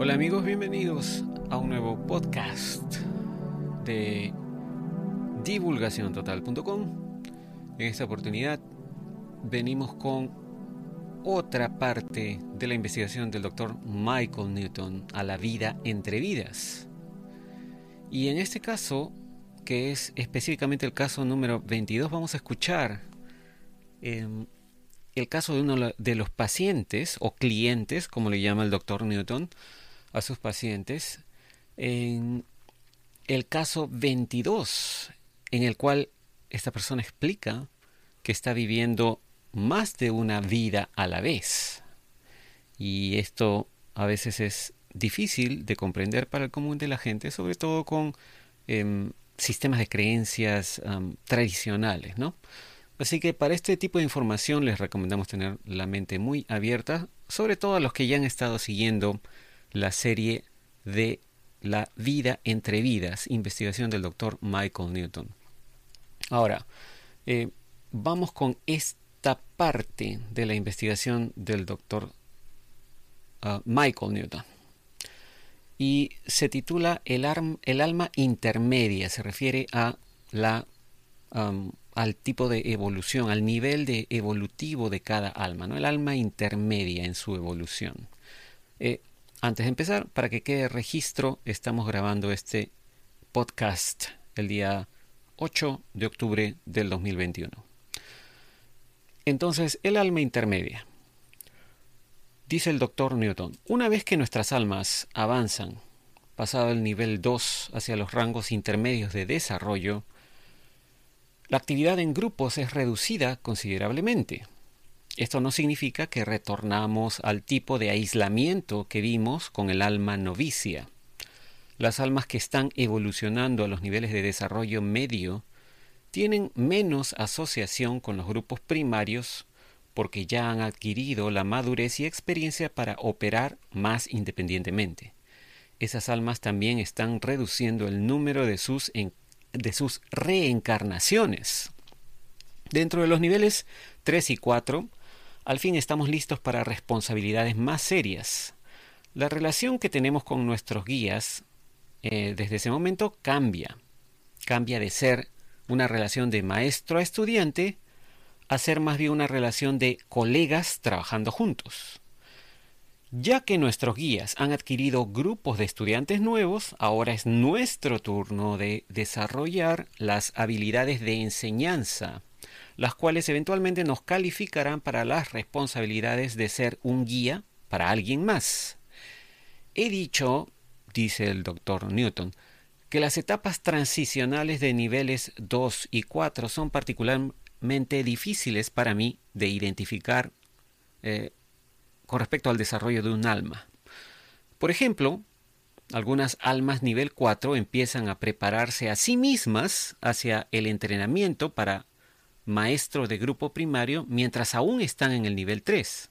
Hola amigos, bienvenidos a un nuevo podcast de divulgaciontotal.com. En esta oportunidad venimos con otra parte de la investigación del doctor Michael Newton a la vida entre vidas. Y en este caso, que es específicamente el caso número 22, vamos a escuchar em, el caso de uno de los pacientes o clientes, como le llama el doctor Newton, a sus pacientes en el caso 22, en el cual esta persona explica que está viviendo más de una vida a la vez. Y esto a veces es difícil de comprender para el común de la gente, sobre todo con em, sistemas de creencias tradicionales, ¿no? Así que para este tipo de información les recomendamos tener la mente muy abierta, sobre todo a los que ya han estado siguiendo la serie de La vida entre vidas, investigación del doctor Michael Newton. Ahora, eh, vamos con esta parte de la investigación del doctor ah, Michael Newton. Y se titula el, el, alma intermedia, se refiere a la, al tipo de evolución, al nivel de evolutivo de cada alma, ¿no? el alma intermedia en su evolución. Eh, antes de empezar, para que quede registro, estamos grabando este podcast el día 8 de octubre del 2021. Entonces, el alma intermedia. Dice el doctor Newton, una vez que nuestras almas avanzan, pasado el nivel 2 hacia los rangos intermedios de desarrollo, la actividad en grupos es reducida considerablemente. Esto no significa que retornamos al tipo de aislamiento que vimos con el alma novicia. Las almas que están evolucionando a los niveles de desarrollo medio tienen menos asociación con los grupos primarios porque ya han adquirido la madurez y experiencia para operar más independientemente. Esas almas también están reduciendo el número de sus, de sus reencarnaciones. Dentro de los niveles 3 y 4, al fin estamos listos para responsabilidades más serias. La relación que tenemos con nuestros guías eh, desde ese momento cambia. Cambia de ser una relación de maestro a estudiante a ser más bien una relación de colegas trabajando juntos. Ya que nuestros guías han adquirido grupos de estudiantes nuevos, ahora es nuestro turno de desarrollar las habilidades de enseñanza las cuales eventualmente nos calificarán para las responsabilidades de ser un guía para alguien más. He dicho, dice el doctor Newton, que las etapas transicionales de niveles 2 y 4 son particularmente difíciles para mí de identificar eh, con respecto al desarrollo de un alma. Por ejemplo, algunas almas nivel 4 empiezan a prepararse a sí mismas hacia el entrenamiento para maestro de grupo primario mientras aún están en el nivel 3.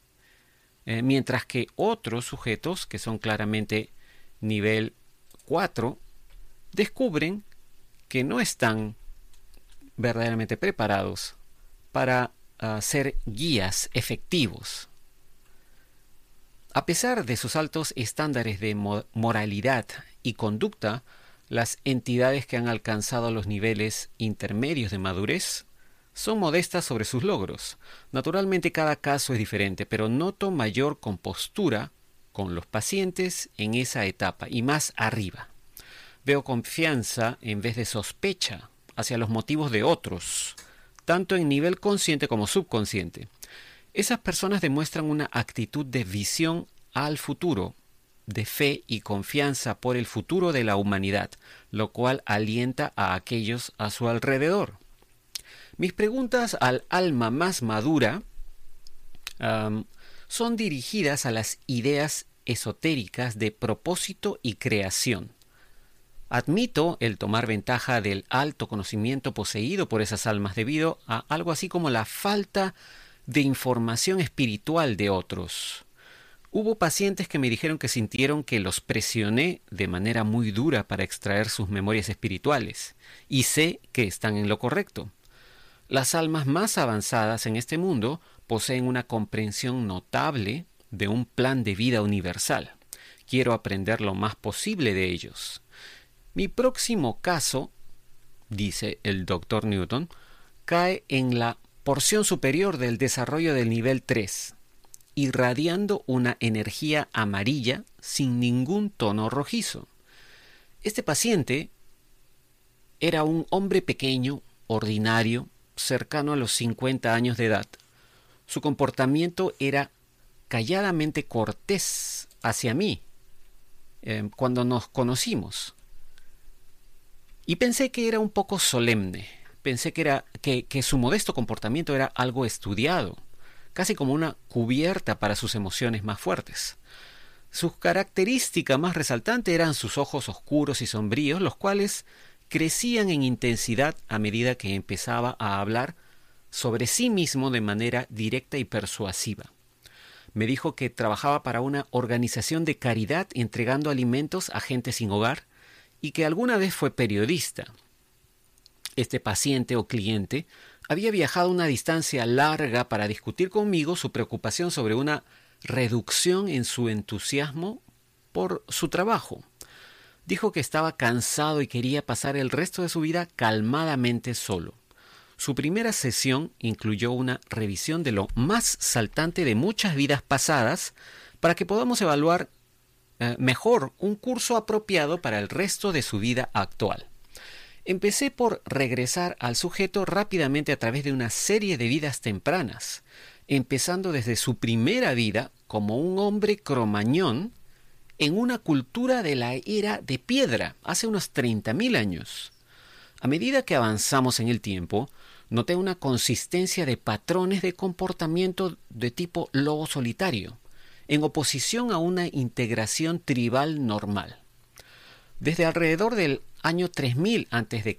Eh, mientras que otros sujetos, que son claramente nivel 4, descubren que no están verdaderamente preparados para ah, ser guías efectivos. A pesar de sus altos estándares de moralidad y conducta, las entidades que han alcanzado los niveles intermedios de madurez son modestas sobre sus logros. Naturalmente cada caso es diferente, pero noto mayor compostura con los pacientes en esa etapa y más arriba. Veo confianza en vez de sospecha hacia los motivos de otros, tanto en nivel consciente como subconsciente. Esas personas demuestran una actitud de visión al futuro, de fe y confianza por el futuro de la humanidad, lo cual alienta a aquellos a su alrededor. Mis preguntas al alma más madura son dirigidas a las ideas esotéricas de propósito y creación. Admito el tomar ventaja del alto conocimiento poseído por esas almas debido a algo así como la falta de información espiritual de otros. Hubo pacientes que me dijeron que sintieron que los presioné de manera muy dura para extraer sus memorias espirituales, y sé que están en lo correcto. Las almas más avanzadas en este mundo poseen una comprensión notable de un plan de vida universal, quiero aprender lo más posible de ellos. Mi próximo caso, dice el doctor Newton, cae en la porción superior del desarrollo del nivel 3, irradiando una energía amarilla sin ningún tono rojizo. Este paciente era un hombre pequeño, ordinario, cercano a los 50 años de edad. Su comportamiento era calladamente cortés hacia mí eh, cuando nos conocimos. Y pensé que era un poco solemne, pensé que, era, que su modesto comportamiento era algo estudiado casi como una cubierta para sus emociones más fuertes. Su característica más resaltante eran sus ojos oscuros y sombríos, los cuales crecían en intensidad a medida que empezaba a hablar sobre sí mismo de manera directa y persuasiva. Me dijo que trabajaba para una organización de caridad entregando alimentos a gente sin hogar y que alguna vez fue periodista. Este paciente o cliente había viajado una distancia larga para discutir conmigo su preocupación sobre una reducción en su entusiasmo por su trabajo. Dijo que estaba cansado y quería pasar el resto de su vida calmadamente solo. Su primera sesión incluyó una revisión de lo más saltante de muchas vidas pasadas para que podamos evaluar eh, mejor un curso apropiado para el resto de su vida actual. Empecé por regresar al sujeto rápidamente a través de una serie de vidas tempranas, empezando desde su primera vida como un hombre cromañón en una cultura de la era de piedra, hace unos 30.000 años. A medida que avanzamos en el tiempo, noté una consistencia de patrones de comportamiento de tipo lobo solitario, en oposición a una integración tribal normal. Desde alrededor del año 3000 a.C.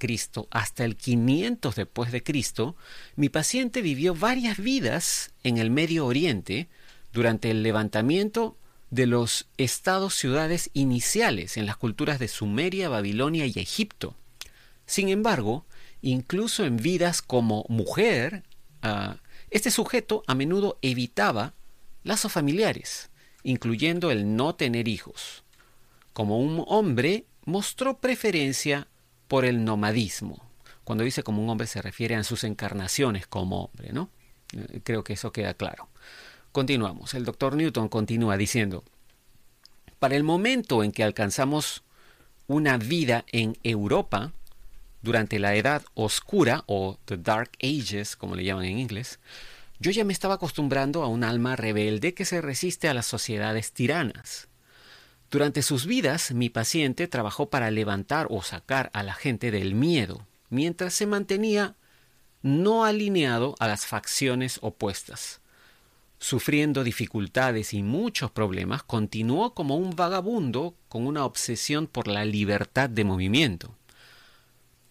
hasta el 500 después de Cristo, mi paciente vivió varias vidas en el Medio Oriente durante el levantamiento de los estados-ciudades iniciales en las culturas de Sumeria, Babilonia y Egipto. Sin embargo, incluso en vidas como mujer, ah, este sujeto a menudo evitaba lazos familiares, incluyendo el no tener hijos. Como un hombre, mostró preferencia por el nomadismo. Cuando dice como un hombre se refiere a sus encarnaciones como hombre, ¿no? Eh, creo que eso queda claro. Continuamos. El doctor Newton continúa diciendo, para el momento en que alcanzamos una vida en Europa, durante la Edad Oscura o The Dark Ages, como le llaman en inglés, yo ya me estaba acostumbrando a un alma rebelde que se resiste a las sociedades tiranas. Durante sus vidas, mi paciente trabajó para levantar o sacar a la gente del miedo, mientras se mantenía no alineado a las facciones opuestas. Sufriendo dificultades y muchos problemas, continuó como un vagabundo con una obsesión por la libertad de movimiento.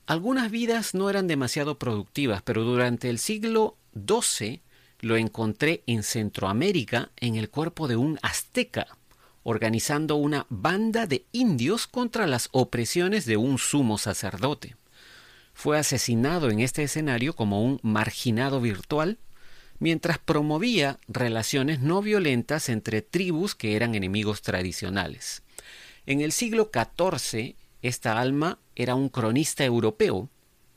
Algunas vidas no eran demasiado productivas, pero durante el siglo XII lo encontré en Centroamérica en el cuerpo de un azteca organizando una banda de indios contra las opresiones de un sumo sacerdote. Fue asesinado en este escenario como un marginado virtual, mientras promovía relaciones no violentas entre tribus que eran enemigos tradicionales. En el siglo XIV, esta alma era un cronista europeo,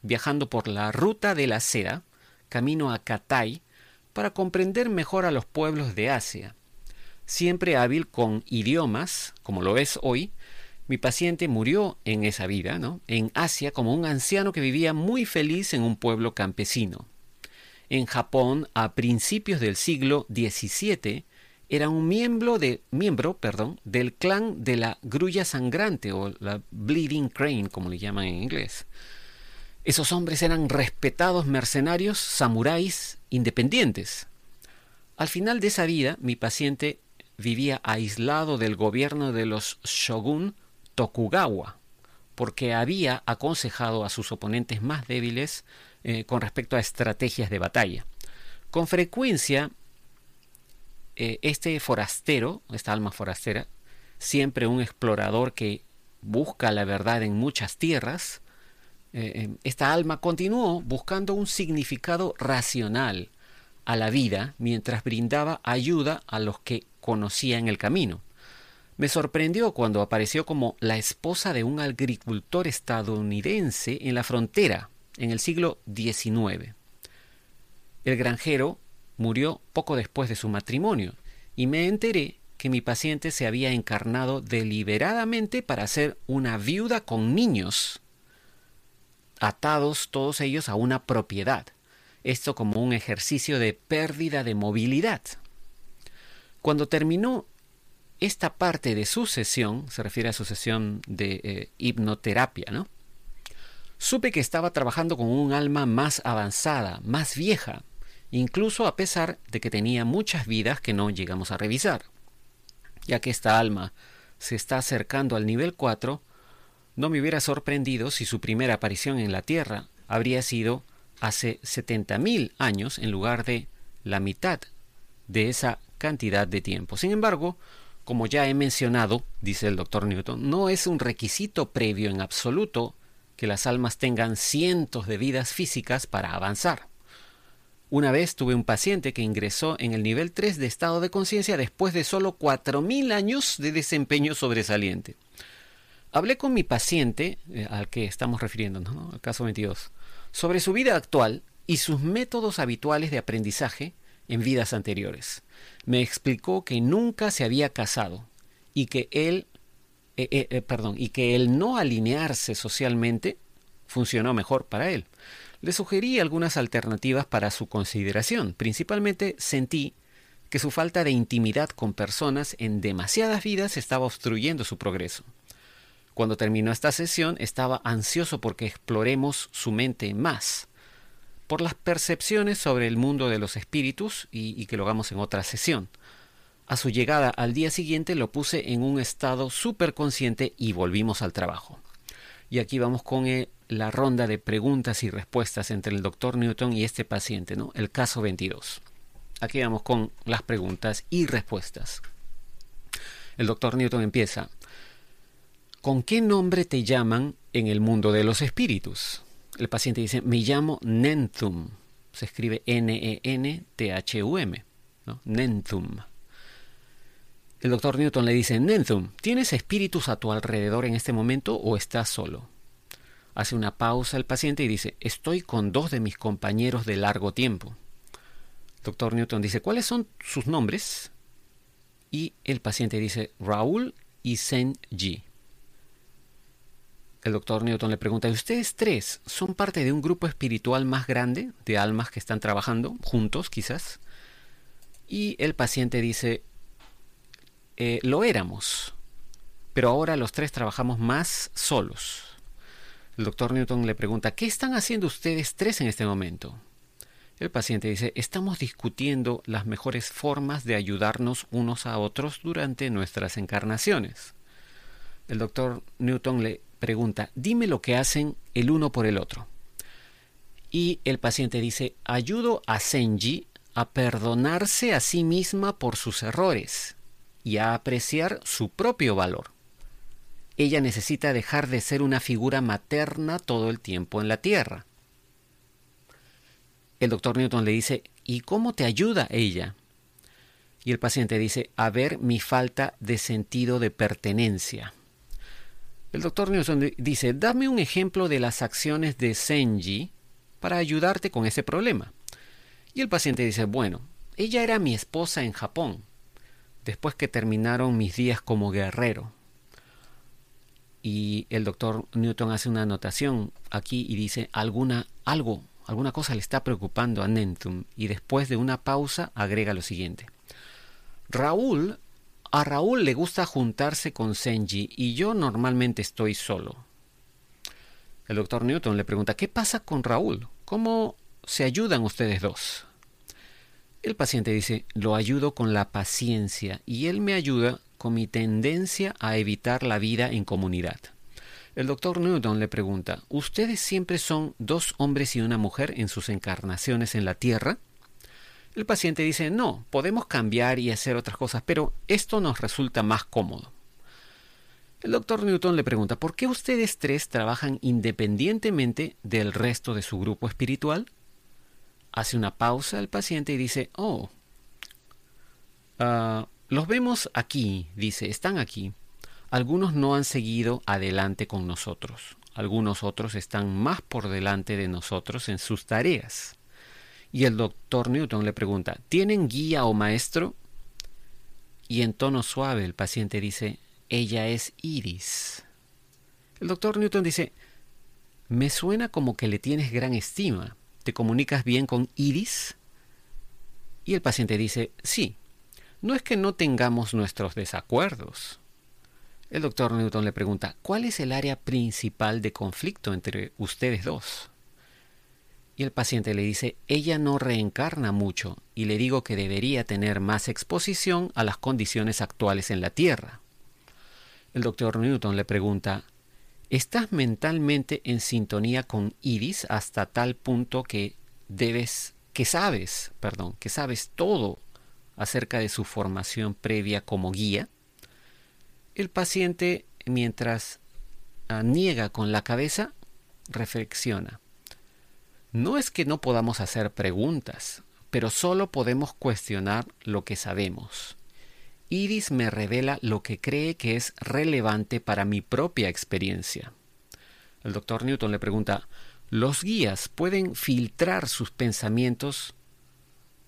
viajando por la ruta de la seda, camino a Catay, para comprender mejor a los pueblos de Asia siempre hábil con idiomas, como lo es hoy, mi paciente murió en esa vida, ¿no? en Asia, como un anciano que vivía muy feliz en un pueblo campesino. En Japón, a principios del siglo XVII, era un miembro, del clan de la grulla sangrante o la Bleeding Crane, como le llaman en inglés. Esos hombres eran respetados mercenarios, samuráis, independientes. Al final de esa vida, mi paciente vivía aislado del gobierno de los shogun Tokugawa, porque había aconsejado a sus oponentes más débiles eh, con respecto a estrategias de batalla. Con frecuencia, eh, este forastero, esta alma forastera, siempre un explorador que busca la verdad en muchas tierras, eh, esta alma continuó buscando un significado racional a la vida mientras brindaba ayuda a los que conocía en el camino. Me sorprendió cuando apareció como la esposa de un agricultor estadounidense en la frontera en el siglo XIX. El granjero murió poco después de su matrimonio y me enteré que mi paciente se había encarnado deliberadamente para ser una viuda con niños, atados todos ellos a una propiedad. Esto como un ejercicio de pérdida de movilidad. Cuando terminó esta parte de su sesión, se refiere a su sesión de eh, hipnoterapia, ¿no? Supe que estaba trabajando con un alma más avanzada, más vieja, incluso a pesar de que tenía muchas vidas que no llegamos a revisar. Ya que esta alma se está acercando al nivel 4, no me hubiera sorprendido si su primera aparición en la Tierra habría sido hace 70.000 años en lugar de la mitad de esa cantidad de tiempo. Sin embargo, como ya he mencionado, dice el doctor Newton, no es un requisito previo en absoluto que las almas tengan cientos de vidas físicas para avanzar. Una vez tuve un paciente que ingresó en el nivel 3 de estado de conciencia después de solo 4.000 años de desempeño sobresaliente. Hablé con mi paciente, eh, al que estamos refiriéndonos, ¿no? al caso 22, sobre su vida actual y sus métodos habituales de aprendizaje en vidas anteriores. Me explicó que nunca se había casado y que él, eh, eh, perdón, y que el no alinearse socialmente funcionó mejor para él. Le sugerí algunas alternativas para su consideración. Principalmente sentí que su falta de intimidad con personas en demasiadas vidas estaba obstruyendo su progreso. Cuando terminó esta sesión estaba ansioso porque exploremos su mente más, por las percepciones sobre el mundo de los espíritus y, que lo hagamos en otra sesión. A su llegada al día siguiente lo puse en un estado súper consciente y volvimos al trabajo. Y aquí vamos con el la ronda de preguntas y respuestas entre el doctor Newton y este paciente, ¿no? El caso 22. Aquí vamos con las preguntas y respuestas. El doctor Newton empieza. ¿Con qué nombre te llaman en el mundo de los espíritus? El paciente dice, me llamo Nenthum. Se escribe N-E-N-T-H-U-M. ¿no? Nenthum. El doctor Newton le dice, Nenthum, ¿tienes espíritus a tu alrededor en este momento o estás solo? Hace una pausa el paciente y dice, estoy con dos de mis compañeros de largo tiempo. doctor Newton dice, ¿cuáles son sus nombres? Y el paciente dice, Raúl y Sen-Ji. El doctor Newton le pregunta, ¿ustedes tres son parte de un grupo espiritual más grande de almas que están trabajando juntos quizás? Y el paciente dice, eh, lo éramos, pero ahora los tres trabajamos más solos. El doctor Newton le pregunta, ¿qué están haciendo ustedes tres en este momento? El paciente dice, estamos discutiendo las mejores formas de ayudarnos unos a otros durante nuestras encarnaciones. El doctor Newton le pregunta, dime lo que hacen el uno por el otro. Y el paciente dice, ayudo a Senji a perdonarse a sí misma por sus errores y a apreciar su propio valor. Ella necesita dejar de ser una figura materna todo el tiempo en la Tierra. El doctor Newton le dice, ¿y cómo te ayuda ella? Y el paciente dice, a ver mi falta de sentido de pertenencia. El doctor Newton dice, dame un ejemplo de las acciones de Senji para ayudarte con ese problema. Y el paciente dice, bueno, ella era mi esposa en Japón, después que terminaron mis días como guerrero. Y el doctor Newton hace una anotación aquí y dice alguna algo alguna cosa le está preocupando a Nentum y después de una pausa agrega lo siguiente. Raúl a Raúl le gusta juntarse con Senji y yo normalmente estoy solo el doctor Newton le pregunta ¿qué pasa con Raúl? ¿cómo se ayudan ustedes dos? El paciente dice lo ayudo con la paciencia y él me ayuda con mi tendencia a evitar la vida en comunidad. El doctor Newton le pregunta, ¿ustedes siempre son dos hombres y una mujer en sus encarnaciones en la Tierra? El paciente dice, no, podemos cambiar y hacer otras cosas, pero esto nos resulta más cómodo. El doctor Newton le pregunta, ¿por qué ustedes tres trabajan independientemente del resto de su grupo espiritual? Hace una pausa el paciente y dice, oh, uh, Los vemos aquí, dice, están aquí. Algunos no han seguido adelante con nosotros. Algunos otros están más por delante de nosotros en sus tareas. Y el doctor Newton le pregunta, ¿tienen guía o maestro? Y en tono suave el paciente dice, ella es Iris. El doctor Newton dice, me suena como que le tienes gran estima. ¿Te comunicas bien con Iris? Y el paciente dice, sí, no es que no tengamos nuestros desacuerdos. El doctor Newton le pregunta, ¿cuál es el área principal de conflicto entre ustedes dos? Y el paciente le dice, ella no reencarna mucho y le digo que debería tener más exposición a las condiciones actuales en la Tierra. El doctor Newton le pregunta, ¿estás mentalmente en sintonía con Iris hasta tal punto que debes, que sabes, perdón, que sabes todo acerca de su formación previa como guía? El paciente, mientras ah, niega con la cabeza, reflexiona. No es que no podamos hacer preguntas, pero solo podemos cuestionar lo que sabemos. Iris me revela lo que cree que es relevante para mi propia experiencia. El doctor Newton le pregunta, ¿los guías pueden filtrar sus pensamientos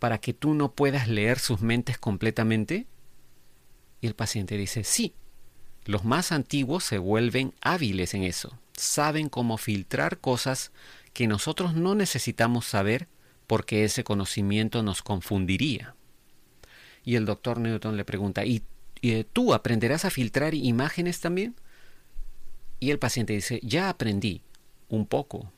para que tú no puedas leer sus mentes completamente? Y el paciente dice, sí. Los más antiguos se vuelven hábiles en eso, saben cómo filtrar cosas que nosotros no necesitamos saber porque ese conocimiento nos confundiría. Y el doctor Newton le pregunta, ¿y, eh, tú aprenderás a filtrar imágenes también? Y el paciente dice, ya aprendí, un poco.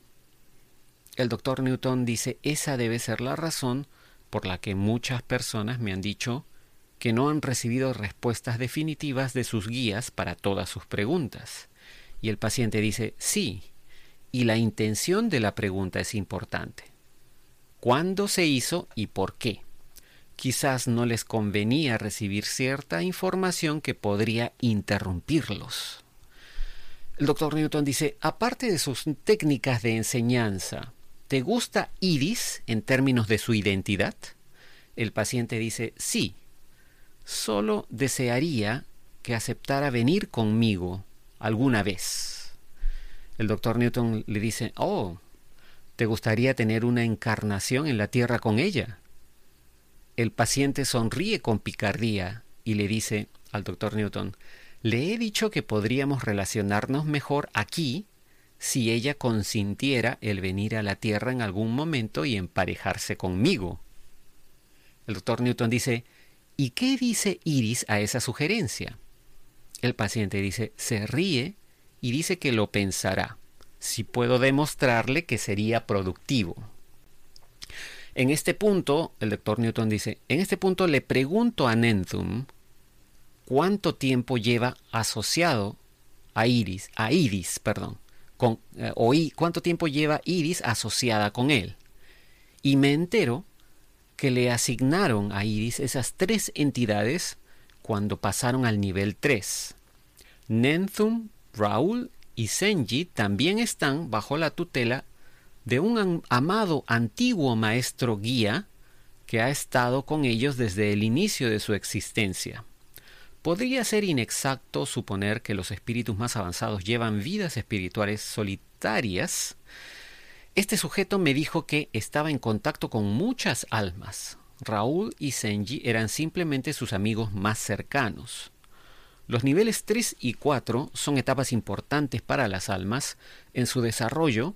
El doctor Newton dice, esa debe ser la razón por la que muchas personas me han dicho que no han recibido respuestas definitivas de sus guías para todas sus preguntas. Y el paciente dice, sí, y la intención de la pregunta es importante. ¿Cuándo se hizo y por qué? Quizás no les convenía recibir cierta información que podría interrumpirlos. El doctor Newton dice, aparte de sus técnicas de enseñanza, ¿te gusta Iris en términos de su identidad? El paciente dice, sí, solo desearía que aceptara venir conmigo alguna vez. El doctor Newton le dice, oh, ¿te gustaría tener una encarnación en la Tierra con ella? El paciente sonríe con picardía y le dice al doctor Newton, le he dicho que podríamos relacionarnos mejor aquí si ella consintiera el venir a la Tierra en algún momento y emparejarse conmigo. El doctor Newton dice, ¿y qué dice Iris a esa sugerencia? El paciente dice, se ríe y dice que lo pensará, si puedo demostrarle que sería productivo. En este punto, el doctor Newton dice, en este punto le pregunto a Nenthum cuánto tiempo lleva asociado a Iris, a Iris, perdón, con, eh, o cuánto tiempo lleva Iris asociada con él. Y me entero que le asignaron a Iris esas tres entidades cuando pasaron al nivel 3. Nenthum Raúl y Senji también están bajo la tutela de un amado antiguo maestro guía que ha estado con ellos desde el inicio de su existencia. Podría ser inexacto suponer que los espíritus más avanzados llevan vidas espirituales solitarias. Este sujeto me dijo que estaba en contacto con muchas almas. Raúl y Senji eran simplemente sus amigos más cercanos. Los niveles 3 y 4 son etapas importantes para las almas en su desarrollo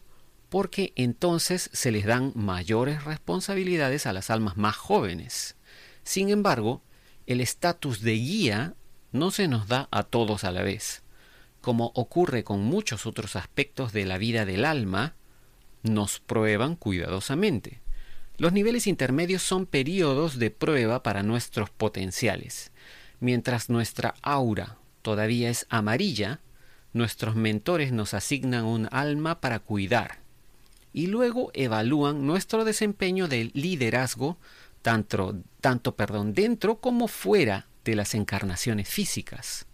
porque entonces se les dan mayores responsabilidades a las almas más jóvenes. Sin embargo, el estatus de guía no se nos da a todos a la vez. Como ocurre con muchos otros aspectos de la vida del alma, nos prueban cuidadosamente. Los niveles intermedios son periodos de prueba para nuestros potenciales. Mientras nuestra aura todavía es amarilla, nuestros mentores nos asignan un alma para cuidar y luego evalúan nuestro desempeño de liderazgo tanto, tanto perdón, dentro como fuera de las encarnaciones físicas.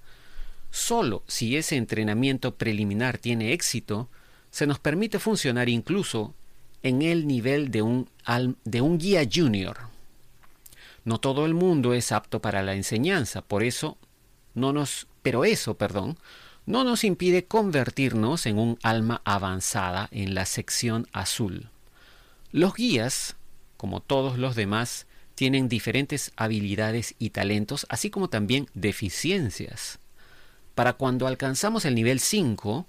Solo si ese entrenamiento preliminar tiene éxito, se nos permite funcionar incluso en el nivel de un, de un guía junior. No todo el mundo es apto para la enseñanza, por eso no nos, pero eso, perdón, no nos impide convertirnos en un alma avanzada en la sección azul. Los guías, como todos los demás, tienen diferentes habilidades y talentos, así como también deficiencias. Para cuando alcanzamos el nivel 5,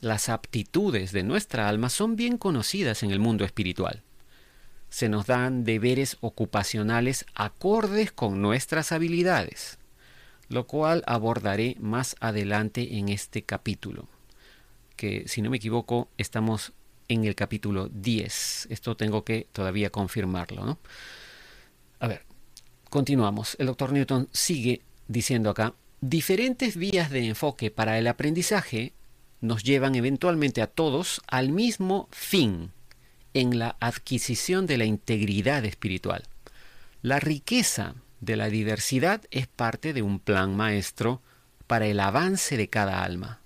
las aptitudes de nuestra alma son bien conocidas en el mundo espiritual. Se nos dan deberes ocupacionales acordes con nuestras habilidades, lo cual abordaré más adelante en este capítulo, que si no me equivoco estamos en el capítulo 10. Esto tengo que todavía confirmarlo. ¿no? A ver, continuamos. El doctor Newton sigue diciendo acá, diferentes vías de enfoque para el aprendizaje nos llevan eventualmente a todos al mismo fin en la adquisición de la integridad espiritual. La riqueza de la diversidad es parte de un plan maestro para el avance de cada alma,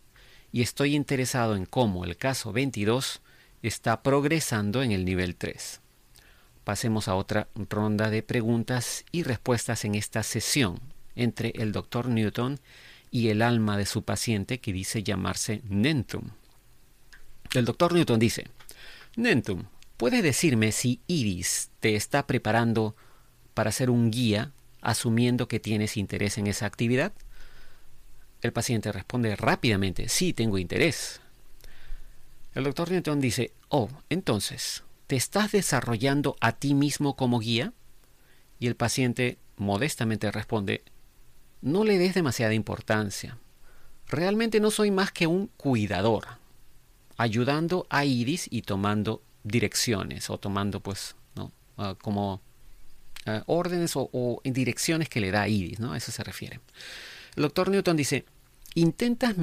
y estoy interesado en cómo el caso 22 está progresando en el nivel 3. Pasemos a otra ronda de preguntas y respuestas en esta sesión entre el doctor Newton y el alma de su paciente que dice llamarse Nentum. El doctor Newton dice, Nentum, ¿puedes decirme si Iris te está preparando para ser un guía asumiendo que tienes interés en esa actividad? El paciente responde rápidamente, sí, tengo interés. El doctor Newton dice, oh, entonces, ¿te estás desarrollando a ti mismo como guía? Y el paciente modestamente responde, no le des demasiada importancia. Realmente no soy más que un cuidador, ayudando a Iris y tomando direcciones o tomando pues ¿no? Ah, como ah, órdenes o, direcciones que le da Iris, ¿no? A eso se refiere. El doctor Newton dice, ¿intentas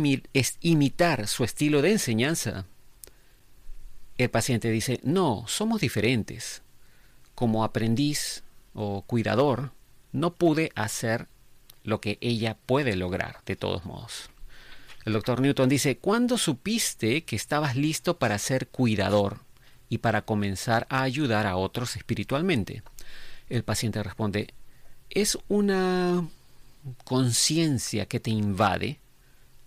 imitar su estilo de enseñanza? El paciente dice, no, somos diferentes. Como aprendiz o cuidador, no pude hacer lo que ella puede lograr, de todos modos. El doctor Newton dice, ¿cuándo supiste que estabas listo para ser cuidador y para comenzar a ayudar a otros espiritualmente? El paciente responde, es una conciencia que te invade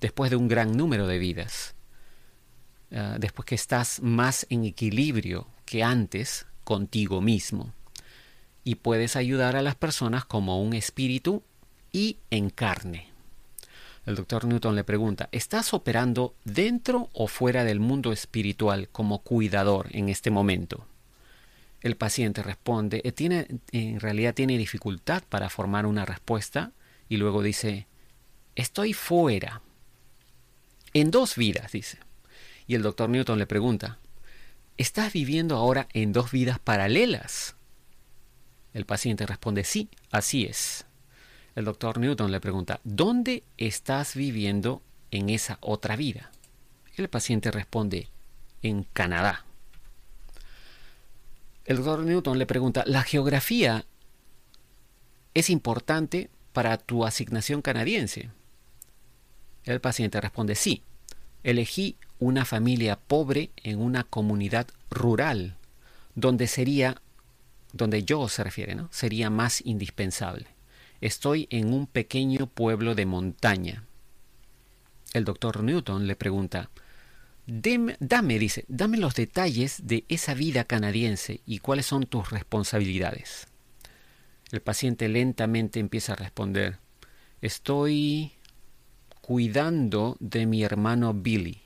después de un gran número de vidas, ah, después que estás más en equilibrio que antes contigo mismo y puedes ayudar a las personas como un espíritu y en carne. El doctor Newton le pregunta, ¿estás operando dentro o fuera del mundo espiritual como cuidador en este momento? El paciente responde, eh, tiene, en realidad tiene dificultad para formar una respuesta y luego dice, estoy fuera. En dos vidas, dice. Y el doctor Newton le pregunta, ¿estás viviendo ahora en dos vidas paralelas? El paciente responde, sí, así es. El doctor Newton le pregunta, ¿dónde estás viviendo en esa otra vida? El paciente responde, en Canadá. El doctor Newton le pregunta, ¿la geografía es importante para tu asignación canadiense? El paciente responde, sí. Elegí una familia pobre en una comunidad rural, donde sería, donde yo se refiere, ¿no? Sería más indispensable. Estoy en un pequeño pueblo de montaña. El doctor Newton le pregunta, dame, dice, dame los detalles de esa vida canadiense y cuáles son tus responsabilidades. El paciente lentamente empieza a responder, estoy cuidando de mi hermano Billy.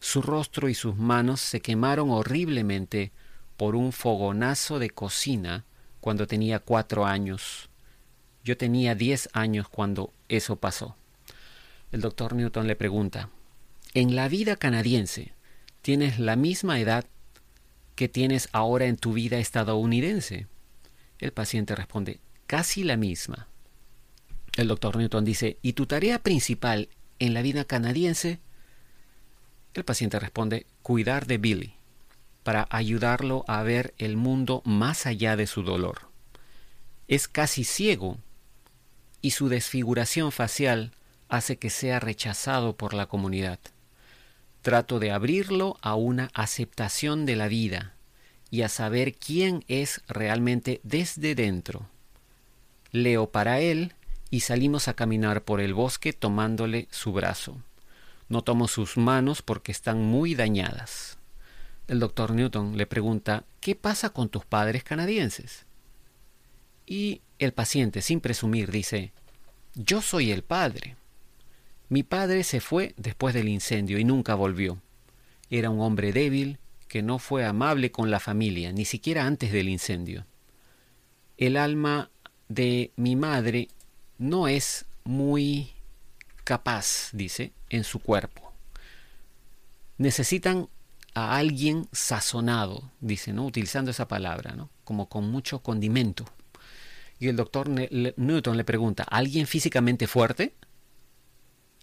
Su rostro y sus manos se quemaron horriblemente por un fogonazo de cocina cuando tenía cuatro años. Yo tenía 10 años cuando eso pasó. El doctor Newton le pregunta, en la vida canadiense, ¿tienes la misma edad que tienes ahora en tu vida estadounidense? El paciente responde, casi la misma. El doctor Newton dice, ¿y tu tarea principal en la vida canadiense? El paciente responde, cuidar de Billy, para ayudarlo a ver el mundo más allá de su dolor. Es casi ciego y su desfiguración facial hace que sea rechazado por la comunidad. Trato de abrirlo a una aceptación de la vida y a saber quién es realmente desde dentro. leo para él y salimos a caminar por el bosque tomándole su brazo. No tomo sus manos porque están muy dañadas. El doctor Newton le pregunta, ¿qué pasa con tus padres canadienses? Y el paciente, sin presumir, dice, yo soy el padre. Mi padre se fue después del incendio y nunca volvió. Era un hombre débil que no fue amable con la familia, ni siquiera antes del incendio. El alma de mi madre no es muy capaz, dice, en su cuerpo. Necesitan a alguien sazonado, dice, ¿no? Utilizando esa palabra, ¿no? Como con mucho condimento. Y el doctor Newton le pregunta, ¿alguien físicamente fuerte?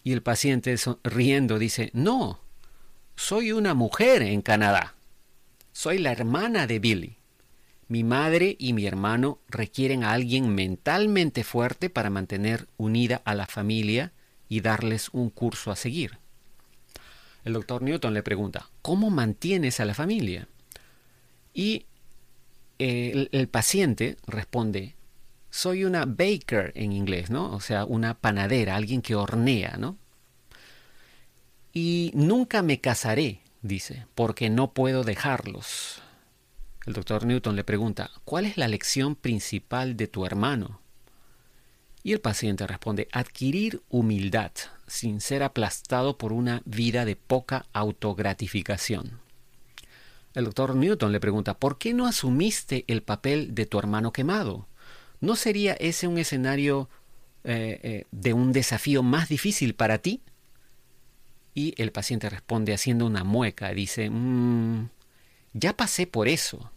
Y el paciente riendo dice, no, soy una mujer en Canadá. Soy la hermana de Billy. Mi madre y mi hermano requieren a alguien mentalmente fuerte para mantener unida a la familia y darles un curso a seguir. El doctor Newton le pregunta, ¿cómo mantienes a la familia? Y el, el paciente responde, soy una baker en inglés, ¿no? O sea, una panadera, alguien que hornea, ¿no? Y nunca me casaré, dice, porque no puedo dejarlos. El doctor Newton le pregunta, ¿cuál es la lección principal de tu hermano? Y el paciente responde, adquirir humildad, sin ser aplastado por una vida de poca autogratificación. El doctor Newton le pregunta, ¿por qué no asumiste el papel de tu hermano quemado? ¿No sería ese un escenario eh, eh, de un desafío más difícil para ti? Y el paciente responde haciendo una mueca, dice, mm, ya pasé por eso.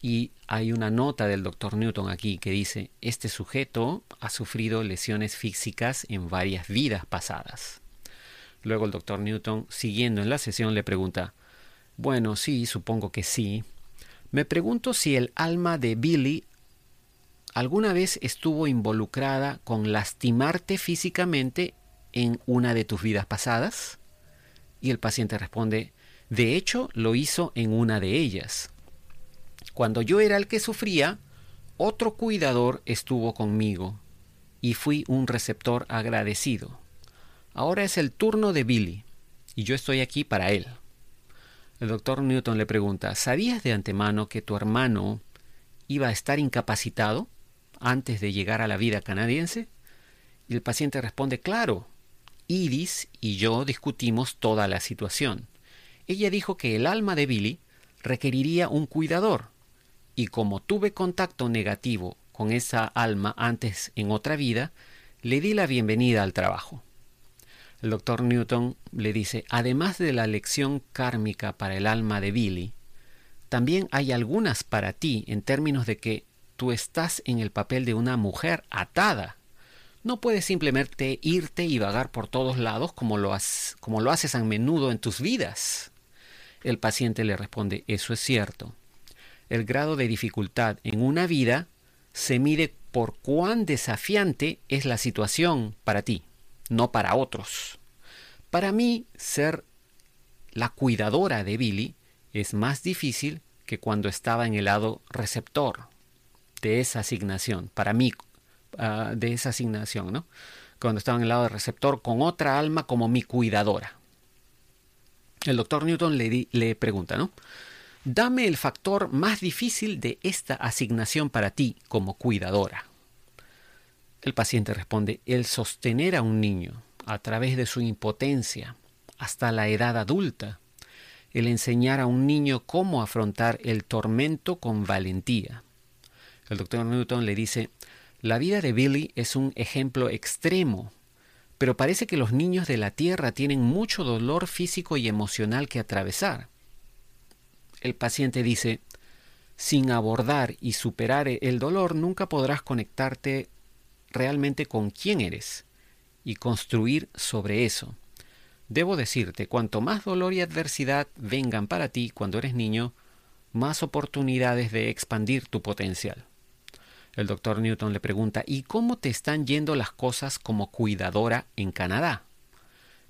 Y hay una nota del doctor Newton aquí que dice, este sujeto ha sufrido lesiones físicas en varias vidas pasadas. Luego el doctor Newton, siguiendo en la sesión, le pregunta, bueno, sí, supongo que sí. Me pregunto si el alma de Billy ¿alguna vez estuvo involucrada con lastimarte físicamente en una de tus vidas pasadas? Y el paciente responde, de hecho lo hizo en una de ellas. Cuando yo era el que sufría, otro cuidador estuvo conmigo y fui un receptor agradecido. Ahora es el turno de Billy y yo estoy aquí para él. El doctor Newton le pregunta, ¿sabías de antemano que tu hermano iba a estar incapacitado? Antes de llegar a la vida canadiense? Y el paciente responde, claro. Iris y yo discutimos toda la situación. Ella dijo que el alma de Billy requeriría un cuidador, y como tuve contacto negativo con esa alma antes en otra vida, le di la bienvenida al trabajo. El doctor Newton le dice, además de la lección kármica para el alma de Billy, también hay algunas para ti en términos de que tú estás en el papel de una mujer atada. No puedes simplemente irte y vagar por todos lados como lo, como lo haces a menudo en tus vidas. El paciente le responde, eso es cierto. El grado de dificultad en una vida se mide por cuán desafiante es la situación para ti, no para otros. Para mí, ser la cuidadora de Billy es más difícil que cuando estaba en el lado receptor de esa asignación, para mí, ah, de esa asignación, ¿no? Cuando estaba en el lado del receptor con otra alma como mi cuidadora. El doctor Newton le, le pregunta, ¿no? Dame el factor más difícil de esta asignación para ti como cuidadora. El paciente responde, el sostener a un niño a través de su impotencia hasta la edad adulta, el enseñar a un niño cómo afrontar el tormento con valentía, el doctor Newton le dice, la vida de Billy es un ejemplo extremo, pero parece que los niños de la Tierra tienen mucho dolor físico y emocional que atravesar. El paciente dice, sin abordar y superar el dolor nunca podrás conectarte realmente con quién eres y construir sobre eso. Debo decirte, cuanto más dolor y adversidad vengan para ti cuando eres niño, más oportunidades de expandir tu potencial. El doctor Newton le pregunta, ¿y cómo te están yendo las cosas como cuidadora en Canadá?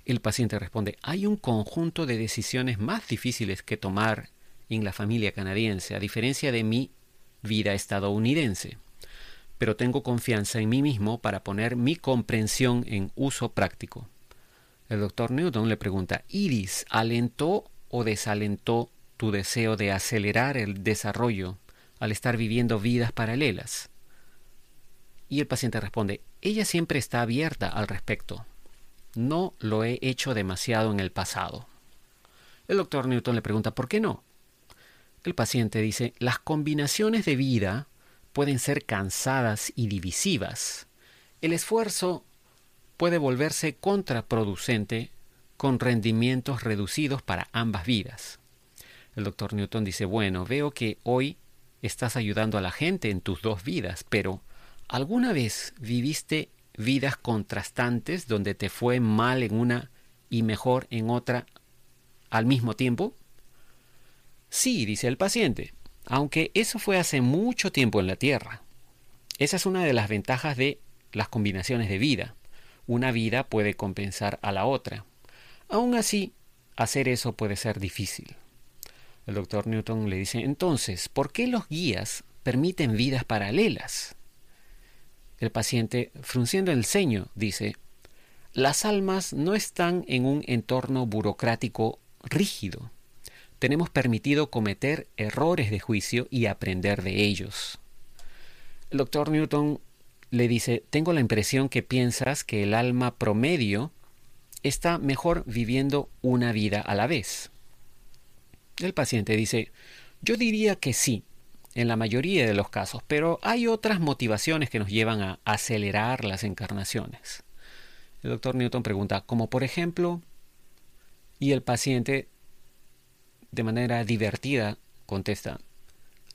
El paciente responde, hay un conjunto de decisiones más difíciles que tomar en la familia canadiense, a diferencia de mi vida estadounidense. pero tengo confianza en mí mismo para poner mi comprensión en uso práctico. El doctor Newton le pregunta, ¿Iris alentó o desalentó tu deseo de acelerar el desarrollo al estar viviendo vidas paralelas? Y el paciente responde, ella siempre está abierta al respecto. No lo he hecho demasiado en el pasado. El doctor Newton le pregunta, ¿por qué no? El paciente dice, las combinaciones de vida pueden ser cansadas y divisivas. El esfuerzo puede volverse contraproducente con rendimientos reducidos para ambas vidas. El doctor Newton dice, bueno, veo que hoy estás ayudando a la gente en tus dos vidas, pero ¿alguna vez viviste vidas contrastantes donde te fue mal en una y mejor en otra al mismo tiempo? Sí, dice el paciente, aunque eso fue hace mucho tiempo en la Tierra. Esa es una de las ventajas de las combinaciones de vida una vida puede compensar a la otra. Aún así, hacer eso puede ser difícil. El doctor Newton le dice, entonces, ¿por qué los guías permiten vidas paralelas? El paciente, frunciendo el ceño, dice, las almas no están en un entorno burocrático rígido. Tenemos permitido cometer errores de juicio y aprender de ellos. El doctor Newton le dice, tengo la impresión que piensas que el alma promedio está mejor viviendo una vida a la vez. El paciente dice, yo diría que sí, en la mayoría de los casos, pero hay otras motivaciones que nos llevan a acelerar las encarnaciones. El doctor Newton pregunta, como por ejemplo, y el paciente de manera divertida contesta,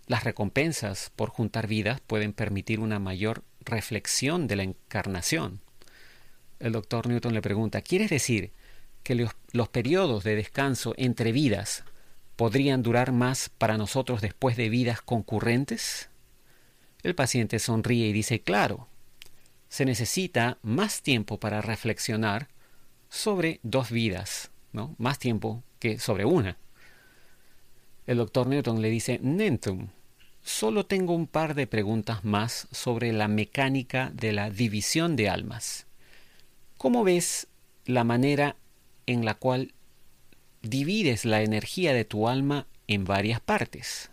las recompensas por juntar vidas pueden permitir una mayor reflexión de la encarnación. El doctor Newton le pregunta, ¿quieres decir que los, los, periodos de descanso entre vidas podrían durar más para nosotros después de vidas concurrentes? El paciente sonríe y dice, claro, se necesita más tiempo para reflexionar sobre dos vidas, ¿no? Más tiempo que sobre una. El doctor Newton le dice, Nentum, Solo tengo un par de preguntas más sobre la mecánica de la división de almas. ¿Cómo ves la manera en la cual divides la energía de tu alma en varias partes?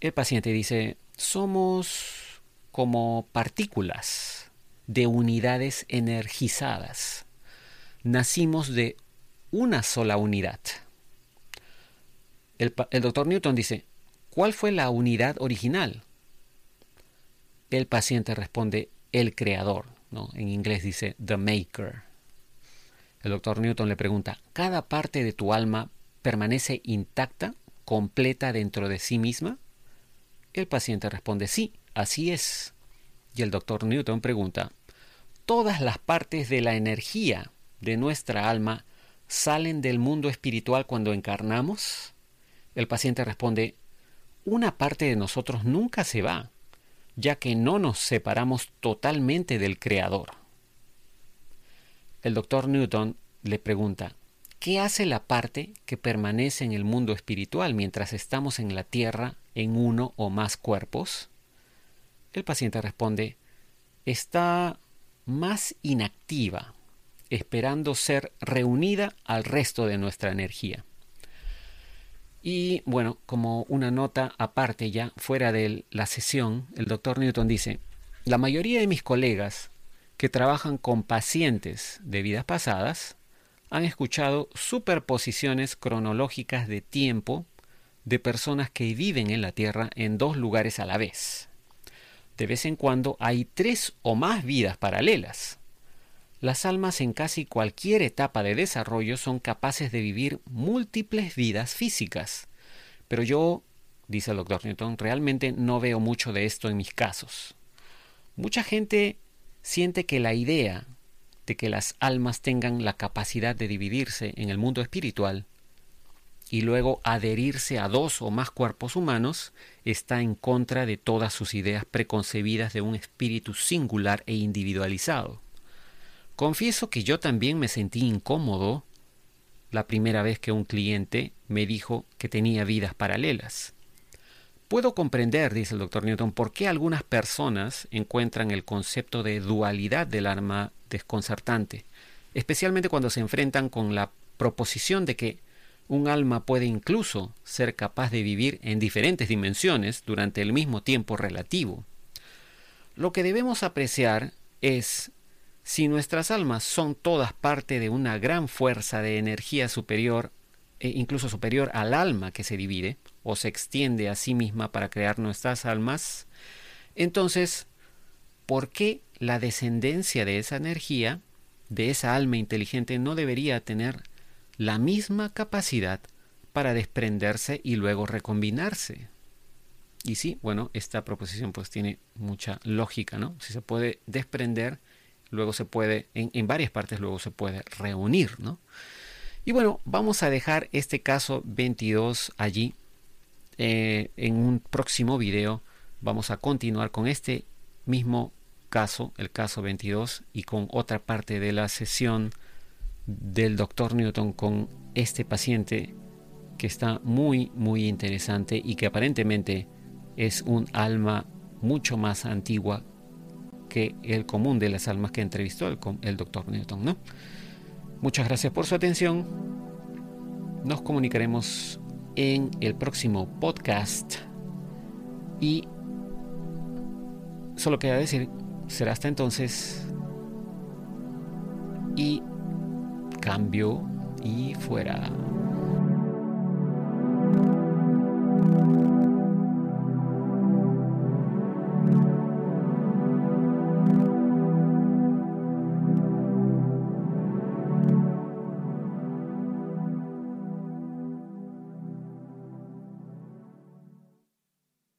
El paciente dice, somos como partículas de unidades energizadas. Nacimos de una sola unidad. El, doctor Newton dice, ¿Cuál fue la unidad original? El paciente responde el creador, ¿no? En inglés dice the maker. El doctor Newton le pregunta, ¿cada parte de tu alma permanece intacta, completa dentro de sí misma? El paciente responde, sí, así es. Y el doctor Newton pregunta, ¿todas las partes de la energía de nuestra alma salen del mundo espiritual cuando encarnamos? El paciente responde, una parte de nosotros nunca se va, ya que no nos separamos totalmente del Creador. El doctor Newton le pregunta, ¿qué hace la parte que permanece en el mundo espiritual mientras estamos en la Tierra en uno o más cuerpos? El paciente responde, está más inactiva, esperando ser reunida al resto de nuestra energía. Y bueno, como una nota aparte ya, fuera de la sesión, el doctor Newton dice, la mayoría de mis colegas que trabajan con pacientes de vidas pasadas han escuchado superposiciones cronológicas de tiempo de personas que viven en la Tierra en dos lugares a la vez. De vez en cuando hay tres o más vidas paralelas. Las almas en casi cualquier etapa de desarrollo son capaces de vivir múltiples vidas físicas. Pero yo, dice el doctor Newton, realmente no veo mucho de esto en mis casos. Mucha gente siente que la idea de que las almas tengan la capacidad de dividirse en el mundo espiritual y luego adherirse a dos o más cuerpos humanos está en contra de todas sus ideas preconcebidas de un espíritu singular e individualizado. Confieso que yo también me sentí incómodo la primera vez que un cliente me dijo que tenía vidas paralelas. Puedo comprender, dice el doctor Newton, por qué algunas personas encuentran el concepto de dualidad del alma desconcertante, especialmente cuando se enfrentan con la proposición de que un alma puede incluso ser capaz de vivir en diferentes dimensiones durante el mismo tiempo relativo. Lo que debemos apreciar es si nuestras almas son todas parte de una gran fuerza de energía superior e incluso superior al alma que se divide o se extiende a sí misma para crear nuestras almas, entonces, ¿por qué la descendencia de esa energía, de esa alma inteligente, no debería tener la misma capacidad para desprenderse y luego recombinarse? Y sí, bueno, esta proposición pues tiene mucha lógica, ¿no? Si se puede desprender, luego se puede, en, en varias partes luego se puede reunir, ¿no? Y bueno, vamos a dejar este caso 22 allí. Eh, en un próximo video vamos a continuar con este mismo caso, el caso 22, y con otra parte de la sesión del doctor Newton con este paciente que está muy, muy interesante y que aparentemente es un alma mucho más antigua que el común de las almas que entrevistó el, el doctor Newton. Muchas gracias por su atención. Nos comunicaremos en el próximo podcast. Y solo queda decir, será hasta entonces. Y cambio y fuera.